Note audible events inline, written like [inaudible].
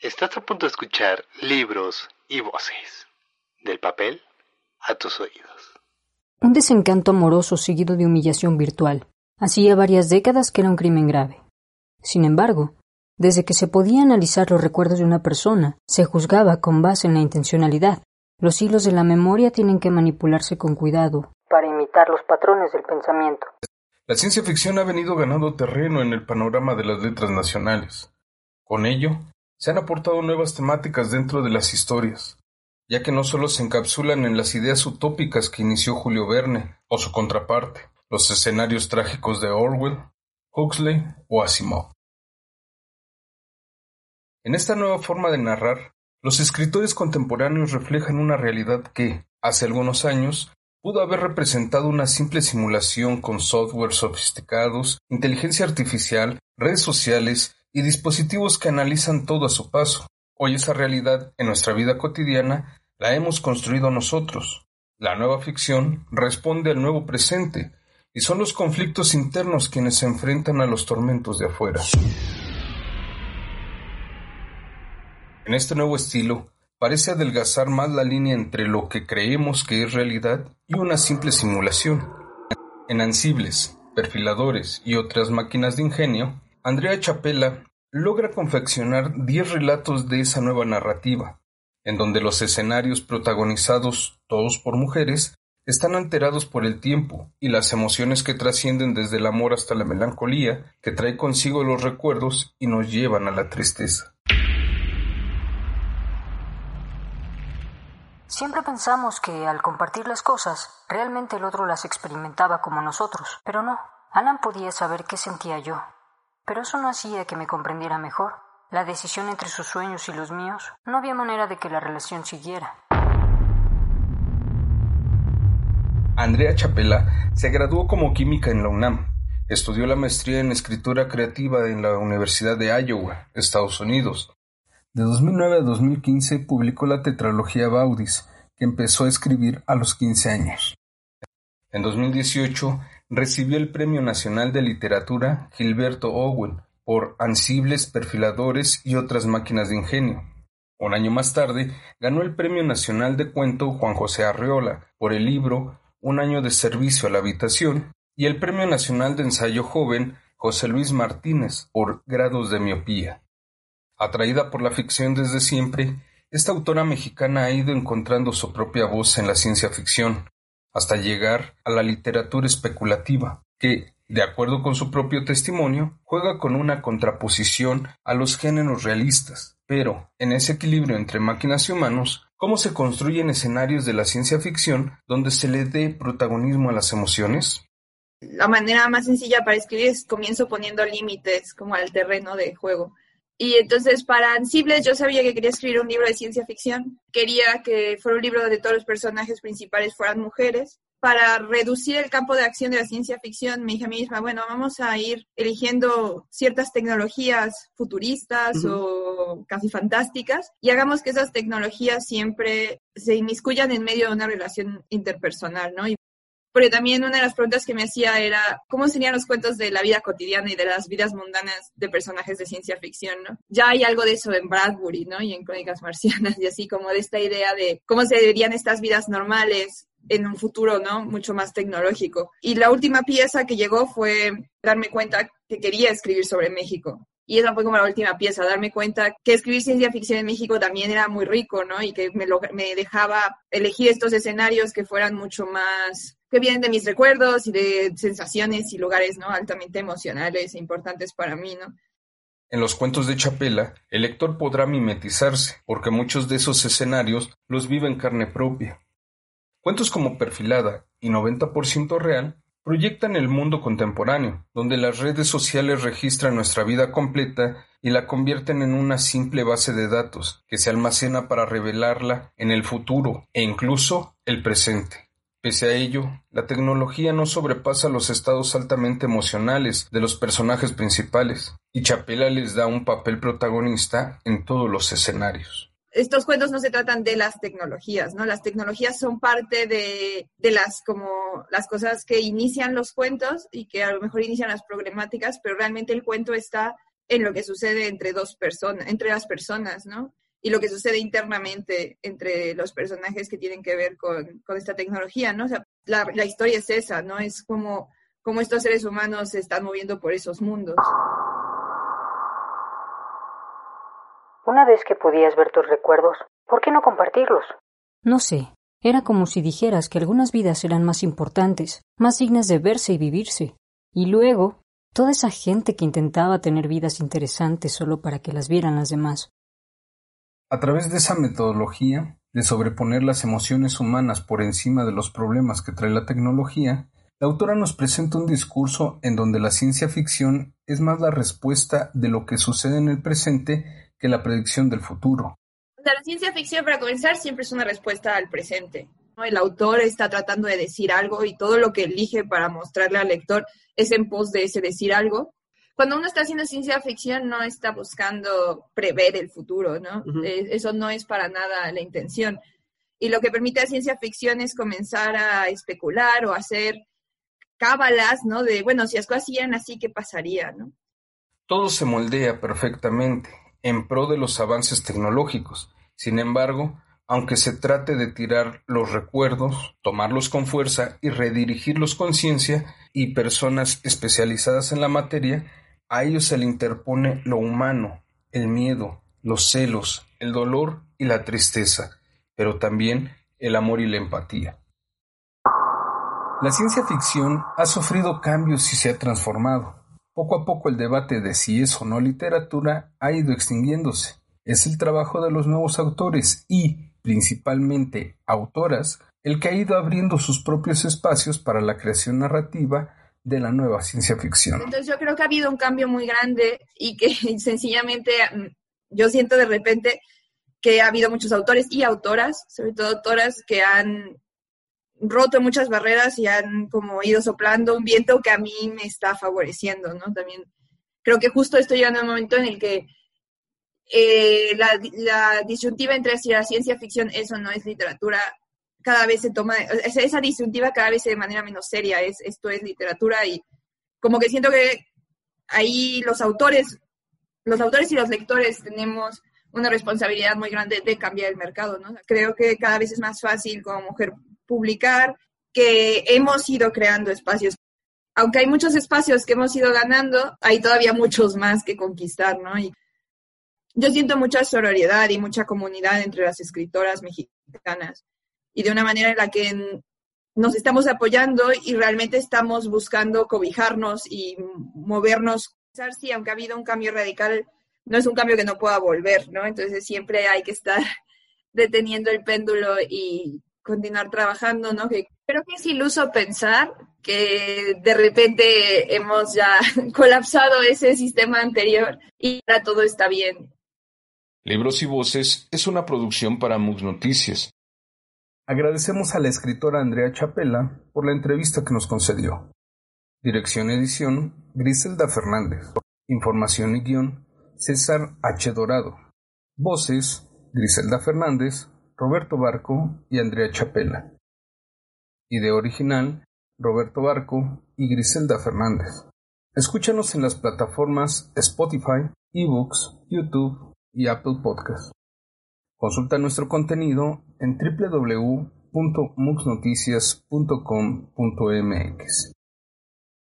Estás a punto de escuchar libros y voces. Del papel a tus oídos. Un desencanto amoroso seguido de humillación virtual. Hacía varias décadas que era un crimen grave. Sin embargo, desde que se podía analizar los recuerdos de una persona, se juzgaba con base en la intencionalidad. Los hilos de la memoria tienen que manipularse con cuidado para imitar los patrones del pensamiento. La ciencia ficción ha venido ganando terreno en el panorama de las letras nacionales. Con ello, se han aportado nuevas temáticas dentro de las historias, ya que no solo se encapsulan en las ideas utópicas que inició Julio Verne o su contraparte, los escenarios trágicos de Orwell, Huxley o Asimov. En esta nueva forma de narrar, los escritores contemporáneos reflejan una realidad que, hace algunos años, pudo haber representado una simple simulación con software sofisticados, inteligencia artificial, redes sociales y dispositivos que analizan todo a su paso. Hoy esa realidad, en nuestra vida cotidiana, la hemos construido nosotros. La nueva ficción responde al nuevo presente, y son los conflictos internos quienes se enfrentan a los tormentos de afuera. En este nuevo estilo, parece adelgazar más la línea entre lo que creemos que es realidad y una simple simulación. En ansibles, perfiladores y otras máquinas de ingenio, Andrea Chapela logra confeccionar diez relatos de esa nueva narrativa, en donde los escenarios protagonizados, todos por mujeres, están alterados por el tiempo y las emociones que trascienden desde el amor hasta la melancolía, que trae consigo los recuerdos y nos llevan a la tristeza. Siempre pensamos que al compartir las cosas, realmente el otro las experimentaba como nosotros, pero no. Alan podía saber qué sentía yo, pero eso no hacía que me comprendiera mejor. La decisión entre sus sueños y los míos, no había manera de que la relación siguiera. Andrea Chapela se graduó como química en la UNAM. Estudió la maestría en escritura creativa en la Universidad de Iowa, Estados Unidos, de 2009 a 2015 publicó la tetralogía Baudis, que empezó a escribir a los 15 años. En 2018 recibió el Premio Nacional de Literatura Gilberto Owen por Ansibles, Perfiladores y otras máquinas de ingenio. Un año más tarde ganó el Premio Nacional de Cuento Juan José Arreola por el libro Un año de servicio a la habitación y el Premio Nacional de Ensayo Joven José Luis Martínez por Grados de Miopía. Atraída por la ficción desde siempre, esta autora mexicana ha ido encontrando su propia voz en la ciencia ficción, hasta llegar a la literatura especulativa, que, de acuerdo con su propio testimonio, juega con una contraposición a los géneros realistas. Pero, en ese equilibrio entre máquinas y humanos, ¿cómo se construyen escenarios de la ciencia ficción donde se le dé protagonismo a las emociones? La manera más sencilla para escribir es comienzo poniendo límites como al terreno de juego. Y entonces para Ansibles yo sabía que quería escribir un libro de ciencia ficción. Quería que fuera un libro donde todos los personajes principales fueran mujeres. Para reducir el campo de acción de la ciencia ficción, me dije a mí misma, bueno, vamos a ir eligiendo ciertas tecnologías futuristas o casi fantásticas y hagamos que esas tecnologías siempre se inmiscuyan en medio de una relación interpersonal, ¿no? Porque también una de las preguntas que me hacía era cómo serían los cuentos de la vida cotidiana y de las vidas mundanas de personajes de ciencia ficción. Ya hay algo de eso en Bradbury, ¿no? Y en Crónicas Marcianas y así como de esta idea de cómo se verían estas vidas normales en un futuro, ¿no? Mucho más tecnológico. Y la última pieza que llegó fue darme cuenta que quería escribir sobre México. Y esa fue como la última pieza, darme cuenta que escribir ciencia ficción en México también era muy rico, ¿no? Y que me, me dejaba elegir estos escenarios que fueran mucho más que vienen de mis recuerdos y de sensaciones y lugares ¿no? altamente emocionales e importantes para mí, ¿no? En los cuentos de Chapela, el lector podrá mimetizarse, porque muchos de esos escenarios los vive en carne propia. Cuentos como Perfilada y 90% Real proyectan el mundo contemporáneo, donde las redes sociales registran nuestra vida completa y la convierten en una simple base de datos que se almacena para revelarla en el futuro e incluso el presente. Pese a ello, la tecnología no sobrepasa los estados altamente emocionales de los personajes principales, y Chapela les da un papel protagonista en todos los escenarios. Estos cuentos no se tratan de las tecnologías, ¿no? Las tecnologías son parte de, de las como las cosas que inician los cuentos y que a lo mejor inician las problemáticas, pero realmente el cuento está en lo que sucede entre dos personas, entre las personas, ¿no? Y lo que sucede internamente entre los personajes que tienen que ver con, esta tecnología, ¿no? O sea, la, la, historia es esa, ¿no? Es como, como estos seres humanos se están moviendo por esos mundos. Una vez que podías ver tus recuerdos, ¿por qué no compartirlos? No sé, era como si dijeras que algunas vidas eran más importantes, más dignas de verse y vivirse. Y luego, toda esa gente que intentaba tener vidas interesantes solo para que las vieran las demás. A través de esa metodología, de sobreponer las emociones humanas por encima de los problemas que trae la tecnología, la autora nos presenta un discurso en donde la ciencia ficción es más la respuesta de lo que sucede en el presente que la predicción del futuro la ciencia ficción, para comenzar, siempre es una respuesta al presente. El autor está tratando de decir algo y todo lo que elige para mostrarle al lector es en pos de ese decir algo. Cuando uno está haciendo ciencia ficción no está buscando prever el futuro, ¿no? Eh, eso no es para nada la intención. Y lo que permite la ciencia ficción es comenzar a especular o hacer cábalas, ¿no? De, bueno, si las cosas siguen así, ¿qué pasaría, no? Todo se moldea perfectamente en pro de los avances tecnológicos. Sin embargo, aunque se trate de tirar los recuerdos, tomarlos con fuerza y redirigirlos con ciencia y personas especializadas en la materia, a ellos se le interpone lo humano, el miedo, los celos, el dolor y la tristeza, pero también el amor y la empatía. La ciencia ficción ha sufrido cambios y se ha transformado. Poco a poco el debate de si es o no literatura ha ido extinguiéndose. Es el trabajo de los nuevos autores y, principalmente, autoras, el que ha ido abriendo sus propios espacios para la creación narrativa de la nueva ciencia ficción. Entonces yo creo que ha habido un cambio muy grande y que [laughs] sencillamente yo siento de repente que ha habido muchos autores y autoras, sobre todo autoras que han roto muchas barreras y han como ido soplando un viento que a mí me está favoreciendo, ¿no? También creo que justo estoy llegando a un momento en el que eh, la, disyuntiva entre si la ciencia ficción es o no es literatura cada vez se toma, esa, esa disyuntiva cada vez de manera menos seria, es esto es literatura y como que siento que ahí los autores, los autores y los lectores tenemos una responsabilidad muy grande de cambiar el mercado, ¿no? Creo que cada vez es más fácil como mujer publicar, que hemos ido creando espacios. Aunque hay muchos espacios que hemos ido ganando, hay todavía muchos más que conquistar, ¿no? Y yo siento mucha sororidad y mucha comunidad entre las escritoras mexicanas y de una manera en la que nos estamos apoyando y realmente estamos buscando cobijarnos y movernos. Sí, aunque ha habido un cambio radical, no es un cambio que no pueda volver, ¿no? Entonces siempre hay que estar [laughs] deteniendo el péndulo y continuar trabajando, ¿no? Que creo que es iluso pensar que de repente hemos ya [laughs] colapsado ese sistema anterior y ahora todo está bien. Libros y Voces es una producción para Mux Noticias. Agradecemos a la escritora Andrea Chapela por la entrevista que nos concedió. Dirección edición Griselda Fernández. Información y guion César H. Dorado. Voces Griselda Fernández, Roberto Barco y Andrea Chapela. Idea original, Roberto Barco y Griselda Fernández. Escúchanos en las plataformas Spotify, eBooks, YouTube y Apple Podcast. Consulta nuestro contenido en www.muxnoticias.com.mx.